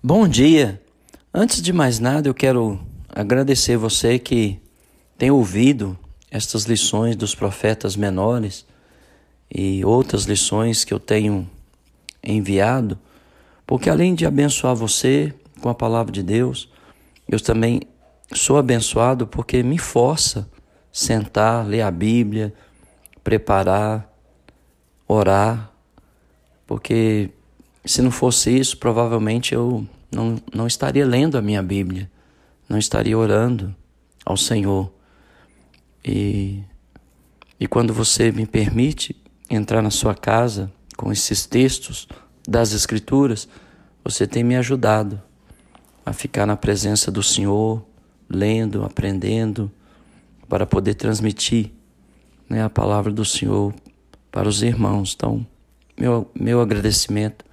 Bom dia! Antes de mais nada, eu quero agradecer você que tem ouvido estas lições dos profetas menores e outras lições que eu tenho enviado, porque além de abençoar você com a palavra de Deus, eu também sou abençoado porque me força sentar, ler a Bíblia, preparar, orar, porque se não fosse isso, provavelmente eu não, não estaria lendo a minha Bíblia, não estaria orando ao Senhor. E, e quando você me permite entrar na sua casa com esses textos das Escrituras, você tem me ajudado a ficar na presença do Senhor, lendo, aprendendo, para poder transmitir né, a palavra do Senhor para os irmãos. Então, meu, meu agradecimento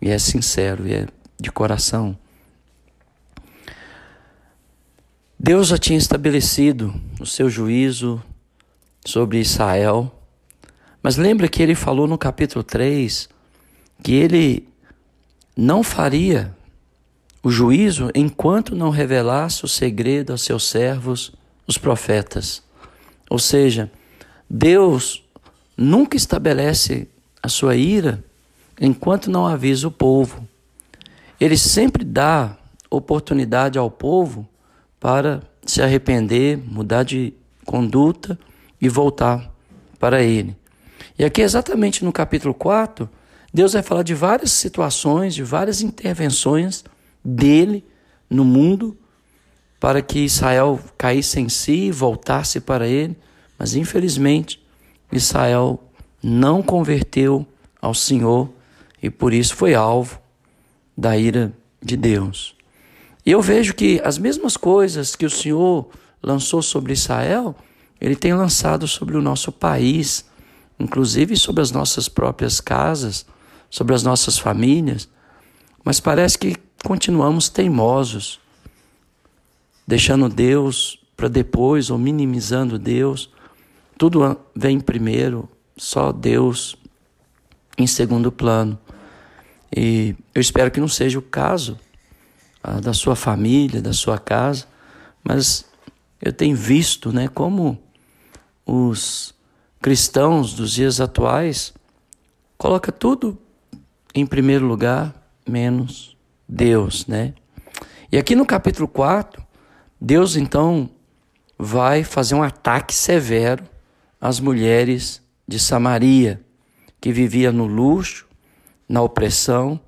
e é sincero, e é de coração. Deus já tinha estabelecido o seu juízo sobre Israel, mas lembra que ele falou no capítulo 3 que ele não faria o juízo enquanto não revelasse o segredo a seus servos, os profetas. Ou seja, Deus nunca estabelece a sua ira enquanto não avisa o povo. Ele sempre dá oportunidade ao povo para se arrepender, mudar de conduta e voltar para ele. E aqui, exatamente no capítulo 4, Deus vai falar de várias situações, de várias intervenções dele no mundo para que Israel caísse em si voltasse para ele. Mas infelizmente, Israel não converteu ao Senhor e por isso foi alvo da ira de Deus. E eu vejo que as mesmas coisas que o Senhor lançou sobre Israel, ele tem lançado sobre o nosso país, inclusive sobre as nossas próprias casas, sobre as nossas famílias. Mas parece que continuamos teimosos, deixando Deus para depois ou minimizando Deus. Tudo vem primeiro, só Deus em segundo plano. E eu espero que não seja o caso ah, da sua família, da sua casa, mas eu tenho visto né, como os cristãos dos dias atuais coloca tudo em primeiro lugar, menos Deus, né? E aqui no capítulo 4, Deus então vai fazer um ataque severo às mulheres de Samaria, que vivia no luxo, na opressão,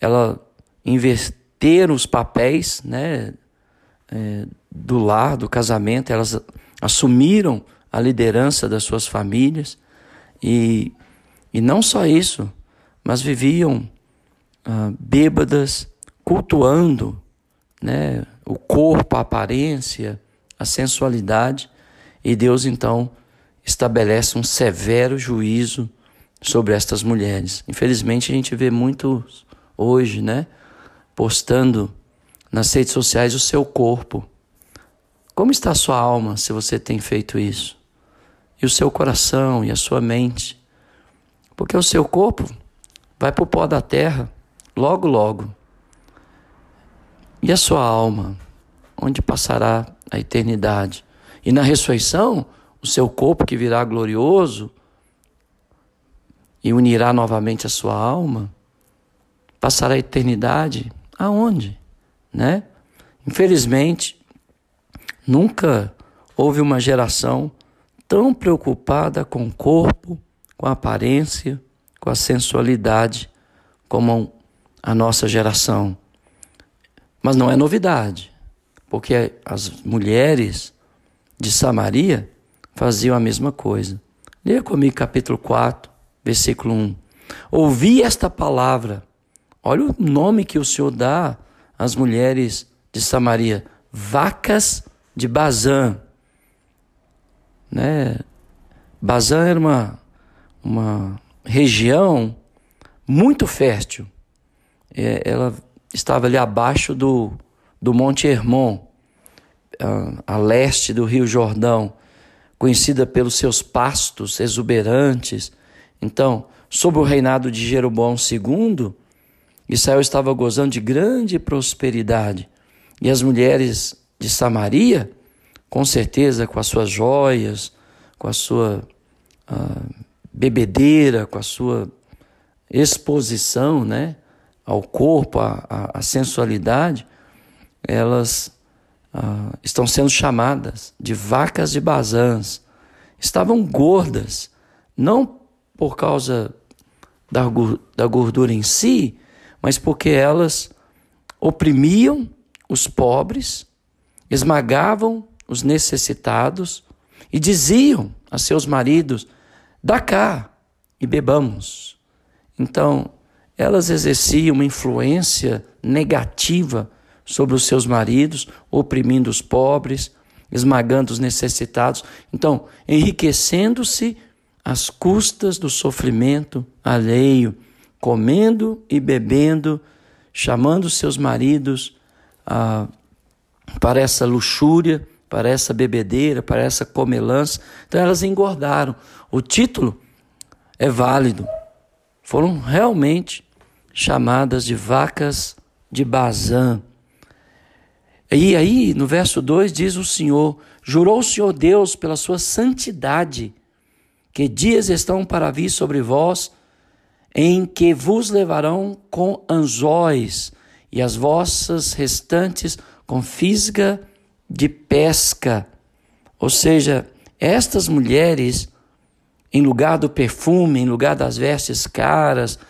ela inverteram os papéis né, é, do lar, do casamento, elas assumiram a liderança das suas famílias. E, e não só isso, mas viviam ah, bêbadas, cultuando né, o corpo, a aparência, a sensualidade, e Deus então estabelece um severo juízo sobre estas mulheres. Infelizmente a gente vê muitos hoje, né, postando nas redes sociais o seu corpo. Como está a sua alma se você tem feito isso? E o seu coração e a sua mente? Porque o seu corpo vai para o pó da terra logo, logo. E a sua alma? Onde passará a eternidade? E na ressurreição, o seu corpo que virá glorioso, e unirá novamente a sua alma, passará a eternidade aonde? Né? Infelizmente, nunca houve uma geração tão preocupada com o corpo, com a aparência, com a sensualidade como a nossa geração. Mas não é novidade, porque as mulheres de Samaria faziam a mesma coisa. Leia comigo capítulo 4, versículo 1. Ouvi esta palavra. Olha o nome que o Senhor dá às mulheres de Samaria: vacas de Bazã. Né? Bazã era uma, uma região muito fértil. É, ela estava ali abaixo do, do Monte Hermon, a, a leste do Rio Jordão, conhecida pelos seus pastos exuberantes então, sob o reinado de Jeroboão II, Israel estava gozando de grande prosperidade. E as mulheres de Samaria, com certeza, com as suas joias, com a sua uh, bebedeira, com a sua exposição né, ao corpo, à, sensualidade, elas uh, estão sendo chamadas de vacas de Bazãs. Estavam gordas, não por causa da, gordura em si, mas porque elas oprimiam os pobres, esmagavam os necessitados e diziam a seus maridos: dá cá e bebamos. Então, elas exerciam uma influência negativa sobre os seus maridos, oprimindo os pobres, esmagando os necessitados. Então, enriquecendo-se às custas do sofrimento alheio, comendo e bebendo, chamando seus maridos ah, para essa luxúria, para essa bebedeira, para essa comelança. Então elas engordaram. O título é válido. Foram realmente chamadas de vacas de Bazã. E aí, no verso 2 diz o Senhor: Jurou o Senhor Deus pela sua santidade, que dias estão para vir sobre vós, em que vos levarão com anzóis, e as vossas restantes com fisga de pesca. Ou seja, estas mulheres, em lugar do perfume, em lugar das vestes caras,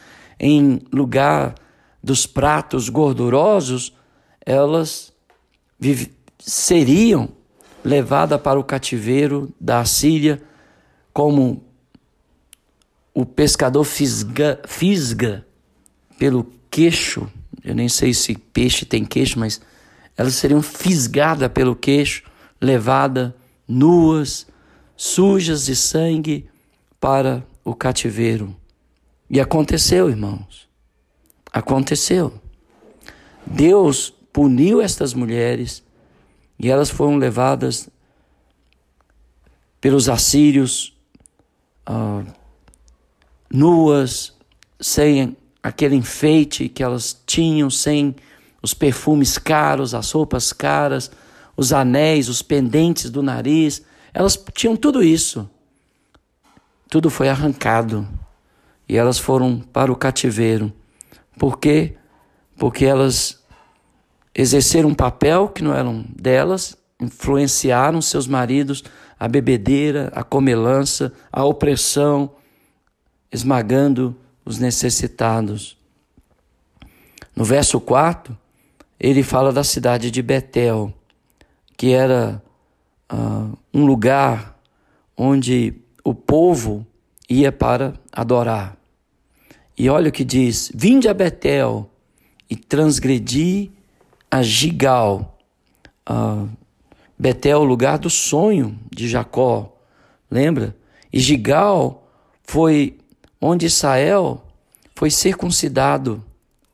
em lugar dos pratos gordurosos, elas seriam levadas para o cativeiro da Síria como o pescador fisga, fisga pelo queixo. Eu nem sei se peixe tem queixo, mas elas seriam fisgadas pelo queixo, levadas nuas, sujas de sangue para o cativeiro. E aconteceu, irmãos. Aconteceu. Deus puniu estas mulheres e elas foram levadas pelos assírios uh, nuas, sem aquele enfeite que elas tinham, sem os perfumes caros, as roupas caras, os anéis, os pendentes do nariz. Elas tinham tudo isso. Tudo foi arrancado e elas foram para o cativeiro. Por quê? Porque elas exerceram um papel que não eram delas, influenciaram seus maridos a bebedeira, a comelança, a opressão, esmagando os necessitados. No verso 4, ele fala da cidade de Betel, que era uh, um lugar onde o povo ia para adorar. E olha o que diz: Vinde a Betel e transgredi a Gigal. Uh, Betel, o lugar do sonho de Jacó, lembra? E Gigal foi onde Israel foi circuncidado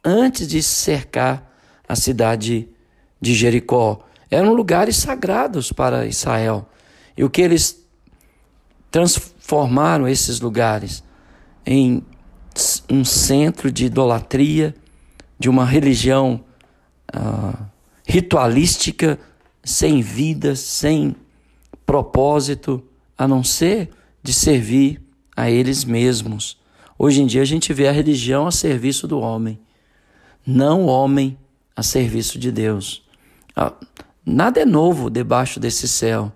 antes de cercar a cidade de Jericó. Eram lugares sagrados para Israel. E o que eles transformaram esses lugares em um centro de idolatria, de uma religião uh, ritualística, sem vida, sem propósito, a não ser de servir a eles mesmos. Hoje em dia a gente vê a religião a serviço do homem, não o homem a serviço de Deus. Ah, nada é novo debaixo desse céu,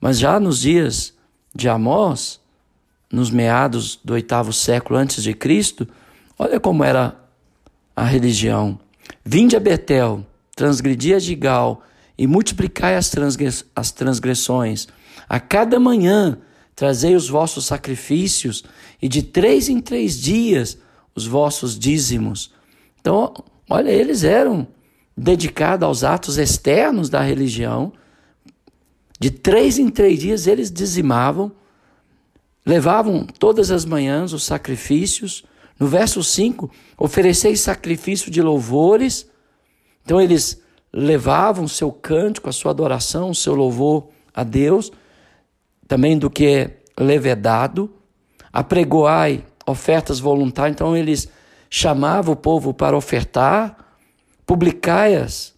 mas já nos dias de Amós, nos meados do oitavo século antes de Cristo, olha como era a religião. Vinde a Betel, transgredi a Gigal e multiplicai as, as transgressões. A cada manhã trazei os vossos sacrifícios e de três em três dias os vossos dízimos. Então, olha, eles eram dedicados aos atos externos da religião. De três em três dias eles dizimavam, levavam todas as manhãs os sacrifícios. No verso 5, ofereceis sacrifício de louvores. Então eles levavam seu cântico, a sua adoração, o seu louvor a Deus também do que é levedado, apregoai ofertas voluntárias, então eles chamava o povo para ofertar, publicai-as,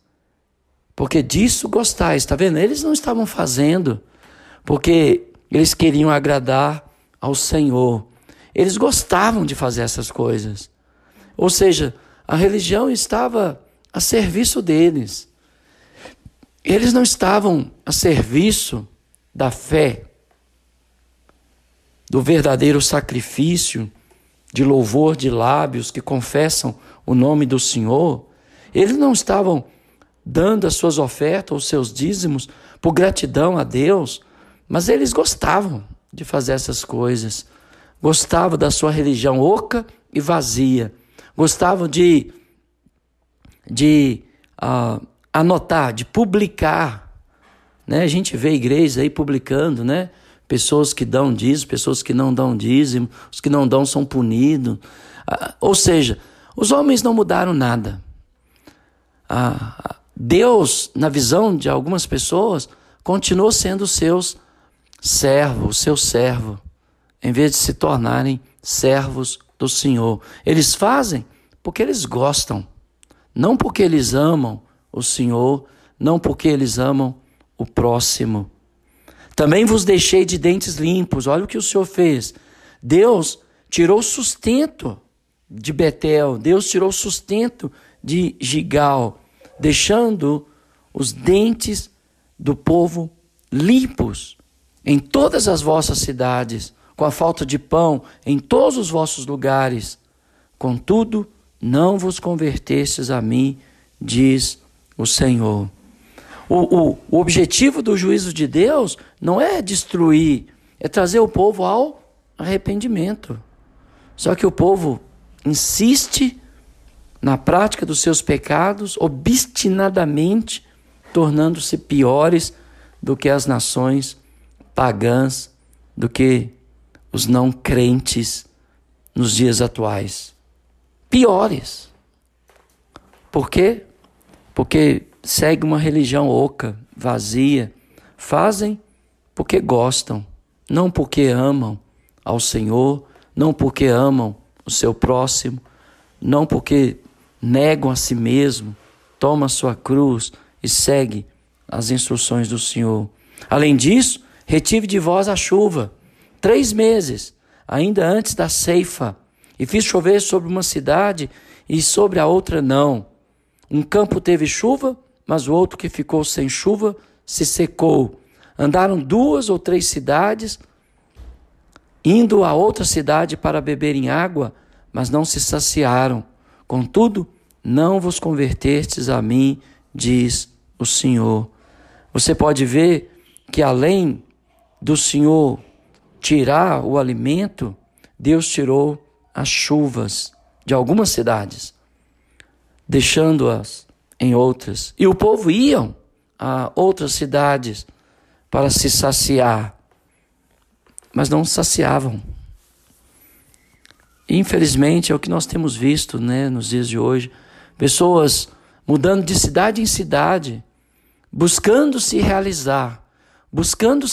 porque disso gostais. Está vendo? Eles não estavam fazendo porque eles queriam agradar ao Senhor. Eles gostavam de fazer essas coisas. Ou seja, a religião estava a serviço deles. Eles não estavam a serviço da fé, do verdadeiro sacrifício, de louvor de lábios que confessam o nome do Senhor. Eles não estavam dando as suas ofertas, os seus dízimos, por gratidão a Deus, mas eles gostavam de fazer essas coisas. Gostavam da sua religião oca e vazia. Gostavam de, de uh, anotar, de publicar. Né? A gente vê igrejas aí publicando, né? Pessoas que dão dízimo, pessoas que não dão dízimo, os que não dão são punidos. Uh, ou seja, os homens não mudaram nada. Uh, Deus, na visão de algumas pessoas, continuou sendo seus servo, o seu servo, em vez de se tornarem servos do Senhor. Eles fazem porque eles gostam, não porque eles amam o Senhor, não porque eles amam o próximo. Também vos deixei de dentes limpos. Olha o que o Senhor fez. Deus tirou sustento de Betel, Deus tirou sustento de Gigal deixando os dentes do povo limpos em todas as vossas cidades, com a falta de pão em todos os vossos lugares. Contudo, não vos convertestes a mim, diz o Senhor. O, o, o objetivo do juízo de Deus não é destruir, é trazer o povo ao arrependimento. Só que o povo insiste na prática dos seus pecados, obstinadamente tornando-se piores do que as nações pagãs, do que os não crentes nos dias atuais. Piores. Por quê? Porque segue uma religião oca, vazia. Fazem porque gostam, não porque amam ao Senhor, não porque amam o seu próximo, não porque negam a si mesmo, toma a sua cruz e segue as instruções do Senhor. Além disso, retive de vós a chuva, três meses, ainda antes da ceifa, e fiz chover sobre uma cidade e sobre a outra não. Um campo teve chuva, mas o outro que ficou sem chuva se secou. Andaram duas ou três cidades, indo a outra cidade para beberem água, mas não se saciaram. Contudo, não vos convertestes a mim, diz o Senhor. Você pode ver que além do Senhor tirar o alimento, Deus tirou as chuvas de algumas cidades, deixando-as em outras. E o povo iam a outras cidades para se saciar, mas não saciavam. Infelizmente, é o que nós temos visto né, nos dias de hoje. Pessoas mudando de cidade em cidade, buscando se realizar, buscando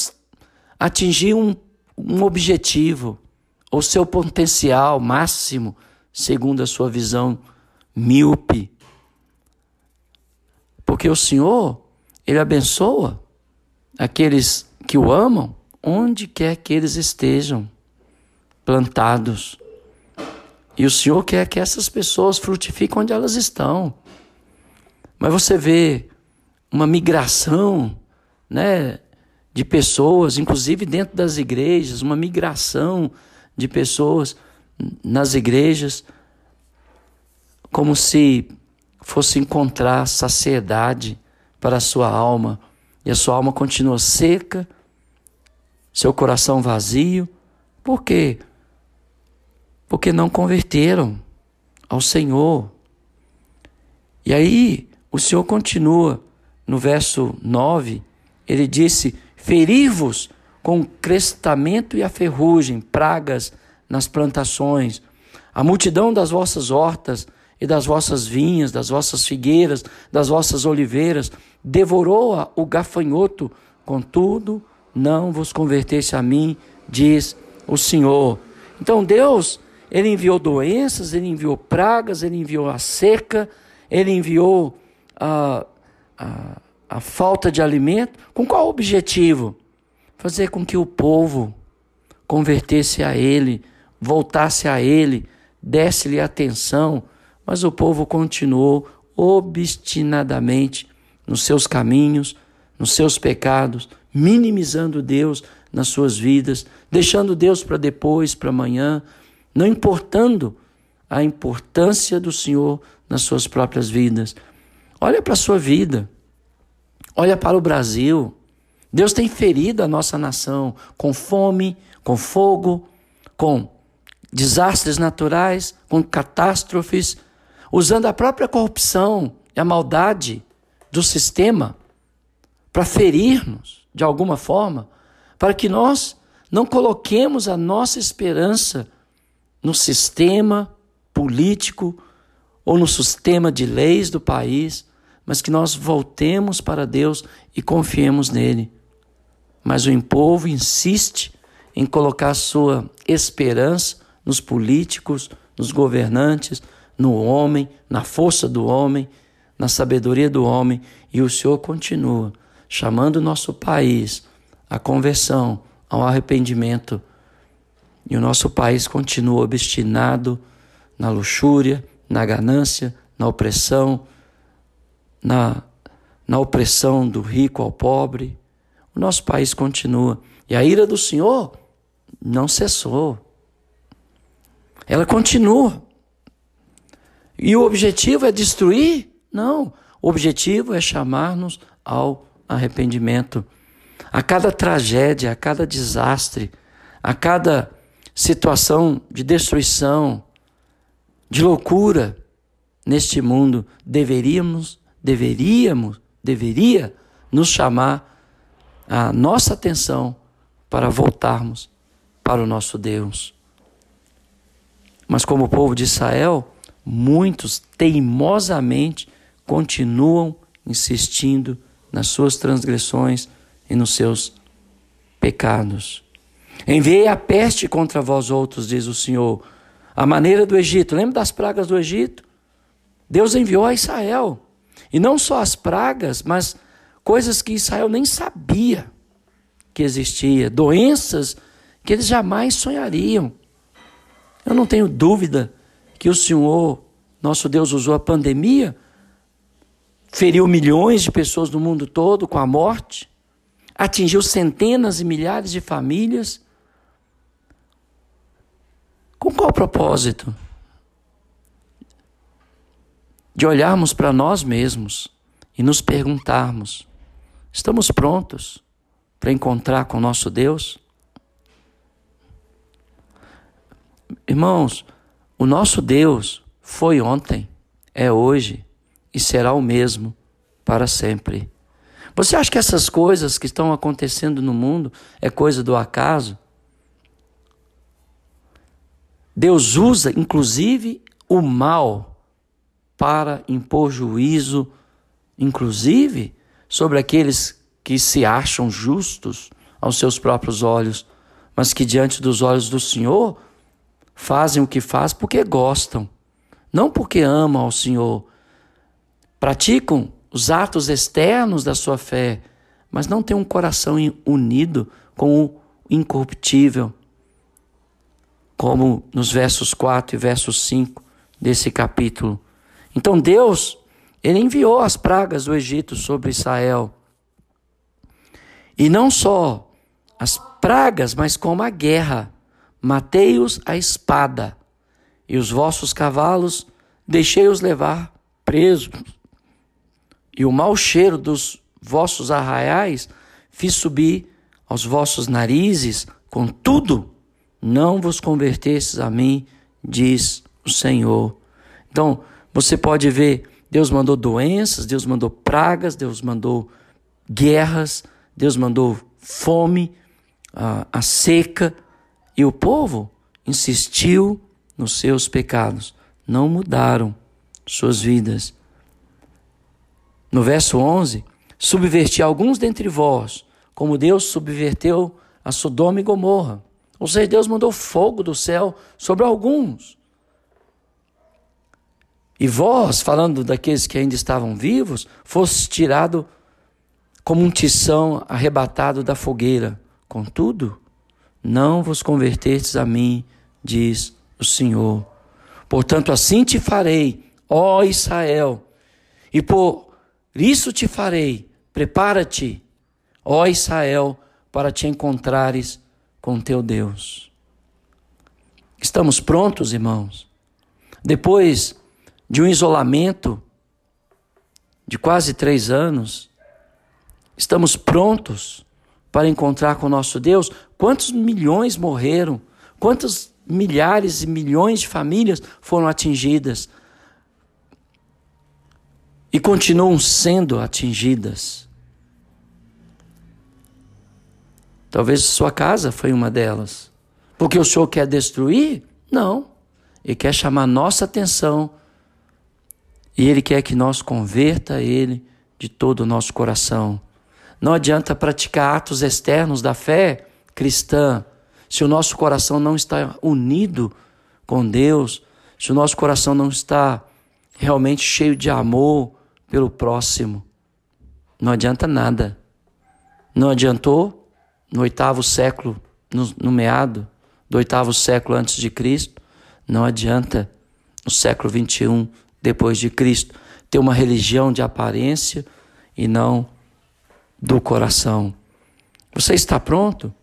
atingir um, um objetivo, ou seu potencial máximo, segundo a sua visão míope. Porque o Senhor, Ele abençoa aqueles que o amam, onde quer que eles estejam plantados. E o Senhor quer que essas pessoas frutifiquem onde elas estão. Mas você vê uma migração, né, de pessoas, inclusive dentro das igrejas, uma migração de pessoas nas igrejas, como se fosse encontrar saciedade para a sua alma, e a sua alma continua seca, seu coração vazio. Por quê? porque não converteram ao Senhor. E aí o Senhor continua no verso 9, ele disse: Ferir-vos com crestamento e a ferrugem, pragas nas plantações, a multidão das vossas hortas e das vossas vinhas, das vossas figueiras, das vossas oliveiras, devorou o gafanhoto, contudo, não vos convertesse a mim, diz o Senhor. Então Deus ele enviou doenças, ele enviou pragas, ele enviou a seca, ele enviou a, a, a falta de alimento. Com qual objetivo? Fazer com que o povo convertesse a ele, voltasse a ele, desse-lhe atenção, mas o povo continuou obstinadamente nos seus caminhos, nos seus pecados, minimizando Deus nas suas vidas, deixando Deus para depois, para amanhã, não importando a importância do Senhor nas suas próprias vidas. Olha para a sua vida, olha para o Brasil. Deus tem ferido a nossa nação com fome, com fogo, com desastres naturais, com catástrofes, usando a própria corrupção e a maldade do sistema para ferir-nos de alguma forma, para que nós não coloquemos a nossa esperança no sistema político ou no sistema de leis do país, mas que nós voltemos para Deus e confiemos nele. Mas o povo insiste em colocar sua esperança nos políticos, nos governantes, no homem, na força do homem, na sabedoria do homem, e o Senhor continua chamando o nosso país à conversão, ao arrependimento. E o nosso país continua obstinado na luxúria, na ganância, na opressão, na, na opressão do rico ao pobre. O nosso país continua. E a ira do Senhor não cessou. Ela continua. E o objetivo é destruir? Não. O objetivo é chamar-nos ao arrependimento. A cada tragédia, a cada desastre, a cada situação de destruição, de loucura neste mundo, deveríamos, deveríamos, deveria nos chamar a nossa atenção para voltarmos para o nosso Deus. Mas como o povo de Israel, muitos teimosamente continuam insistindo nas suas transgressões e nos seus pecados. Enviei a peste contra vós outros, diz o Senhor, a maneira do Egito. Lembra das pragas do Egito? Deus enviou a Israel. E não só as pragas, mas coisas que Israel nem sabia que existia, doenças que eles jamais sonhariam. Eu não tenho dúvida que o Senhor, nosso Deus, usou a pandemia, feriu milhões de pessoas no mundo todo com a morte, atingiu centenas e milhares de famílias. Com qual propósito? De olharmos para nós mesmos e nos perguntarmos: estamos prontos para encontrar com nosso Deus? Irmãos, o nosso Deus foi ontem, é hoje e será o mesmo para sempre. Você acha que essas coisas que estão acontecendo no mundo é coisa do acaso? Deus usa, inclusive, o mal para impor juízo, inclusive sobre aqueles que se acham justos aos seus próprios olhos, mas que diante dos olhos do Senhor fazem o que faz porque gostam, não porque amam ao Senhor. Praticam os atos externos da sua fé, mas não têm um coração unido com o incorruptível, como nos versos 4 e versos 5 desse capítulo. Então Deus, ele enviou as pragas do Egito sobre Israel. E não só as pragas, mas como a guerra matei-os a espada, e os vossos cavalos deixei-os levar presos. E o mau cheiro dos vossos arraiais fiz subir aos vossos narizes, contudo, não vos convertestes a mim, diz o Senhor. Então, você pode ver, Deus mandou doenças, Deus mandou pragas, Deus mandou guerras, Deus mandou fome, a, a seca, e o povo insistiu nos seus pecados, não mudaram suas vidas. No verso 11, subverti alguns dentre vós, como Deus subverteu a Sodoma e Gomorra. Ou seja, Deus mandou fogo do céu sobre alguns. E vós, falando daqueles que ainda estavam vivos, fosse tirado como um tição arrebatado da fogueira. Contudo, não vos convertestes a mim, diz o Senhor. Portanto, assim te farei, ó Israel, e por isso te farei, prepara-te, ó Israel, para te encontrares com teu Deus. Estamos prontos, irmãos? Depois de um isolamento de quase três anos, estamos prontos para encontrar com o nosso Deus? Quantos milhões morreram? Quantos milhares e milhões de famílias foram atingidas? E continuam sendo atingidas. Talvez sua casa foi uma delas. Porque o Senhor quer destruir? Não. Ele quer chamar nossa atenção. E Ele quer que nós converta Ele de todo o nosso coração. Não adianta praticar atos externos da fé cristã se o nosso coração não está unido com Deus, se o nosso coração não está realmente cheio de amor pelo próximo. Não adianta nada. Não adiantou no oitavo século, no, no meado do oitavo século antes de Cristo, não adianta no século 21 depois de Cristo ter uma religião de aparência e não do coração. Você está pronto?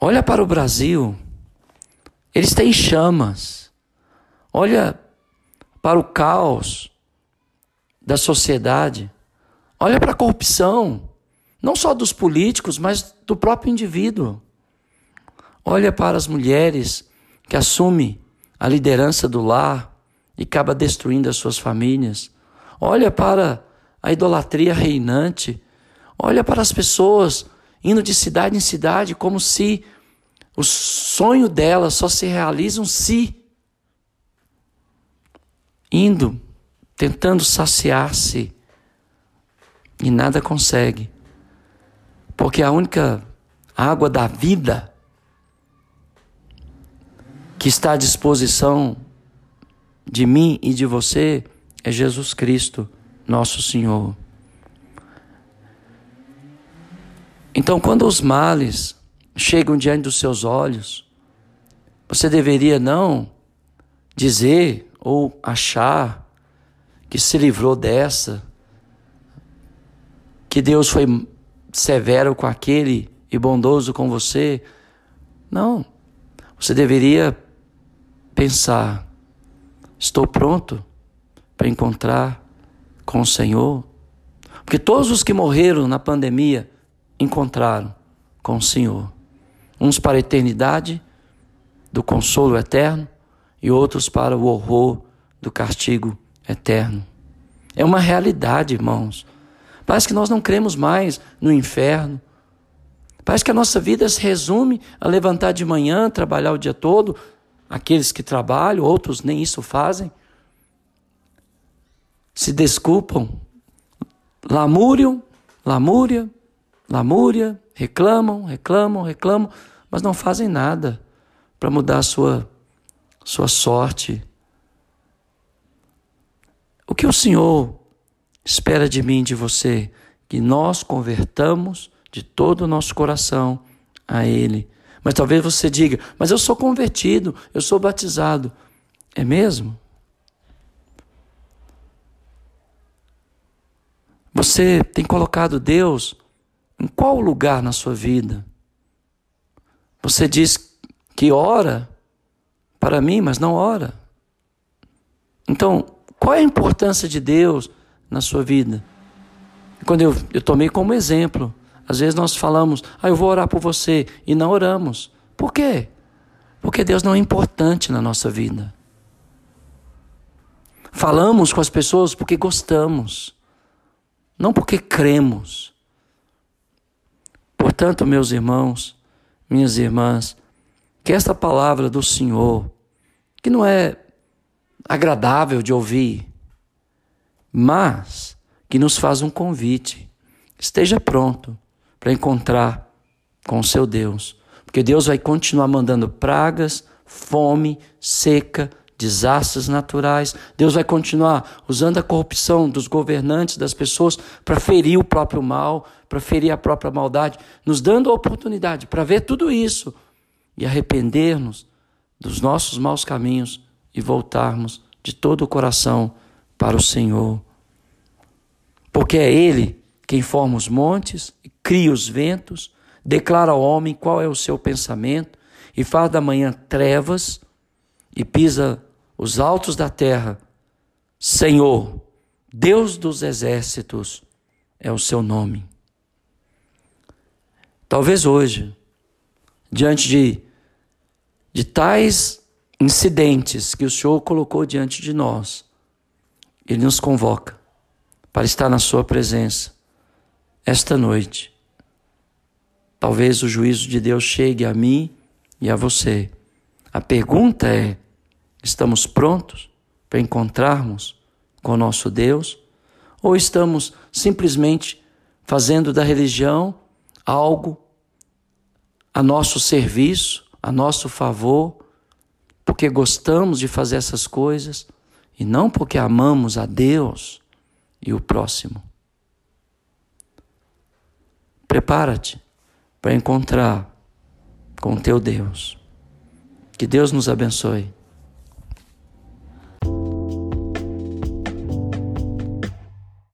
Olha para o Brasil. Ele está em chamas. Olha para o caos da sociedade. Olha para a corrupção não só dos políticos, mas do próprio indivíduo. Olha para as mulheres que assumem a liderança do lar e acaba destruindo as suas famílias. Olha para a idolatria reinante. Olha para as pessoas indo de cidade em cidade como se o sonho delas só se realiza se indo, tentando saciar-se e nada consegue. Porque a única água da vida que está à disposição de mim e de você é Jesus Cristo, nosso Senhor. Então, quando os males chegam diante dos seus olhos, você deveria não dizer ou achar que se livrou dessa, que Deus foi severo com aquele e bondoso com você. Não. Você deveria pensar: estou pronto para encontrar com o Senhor? Porque todos os que morreram na pandemia encontraram com o Senhor. Uns para a eternidade do consolo eterno e outros para o horror do castigo eterno. É uma realidade, irmãos. Parece que nós não cremos mais no inferno. Parece que a nossa vida se resume a levantar de manhã, trabalhar o dia todo. Aqueles que trabalham, outros nem isso fazem. Se desculpam, lamúriam, lamúria, lamúria, reclamam, reclamam, reclamam, mas não fazem nada para mudar a sua, sua sorte. O que o Senhor espera de mim, de você, que nós convertamos de todo o nosso coração a Ele. Mas talvez você diga, mas eu sou convertido, eu sou batizado. É mesmo? Você tem colocado Deus em qual lugar na sua vida? Você diz que ora para mim, mas não ora. Então, qual é a importância de Deus na sua vida. Quando eu, eu tomei como exemplo, às vezes nós falamos, ah, eu vou orar por você, e não oramos. Por quê? Porque Deus não é importante na nossa vida. Falamos com as pessoas porque gostamos, não porque cremos. Portanto, meus irmãos, minhas irmãs, que esta palavra do Senhor, que não é agradável de ouvir, mas que nos faz um convite. Esteja pronto para encontrar com o seu Deus. Porque Deus vai continuar mandando pragas, fome, seca, desastres naturais. Deus vai continuar usando a corrupção dos governantes, das pessoas, para ferir o próprio mal, para ferir a própria maldade, nos dando a oportunidade para ver tudo isso e arrepender-nos dos nossos maus caminhos e voltarmos de todo o coração para o Senhor. Porque é Ele quem forma os montes, cria os ventos, declara ao homem qual é o seu pensamento e faz da manhã trevas e pisa os altos da terra. Senhor, Deus dos exércitos, é o seu nome. Talvez hoje, diante de, de tais incidentes que o Senhor colocou diante de nós, Ele nos convoca para estar na Sua presença esta noite. Talvez o juízo de Deus chegue a mim e a você. A pergunta é: Estamos prontos para encontrarmos com o nosso Deus? Ou estamos simplesmente fazendo da religião algo a nosso serviço, a nosso favor, porque gostamos de fazer essas coisas e não porque amamos a Deus e o próximo? Prepara-te para encontrar com o teu Deus. Que Deus nos abençoe.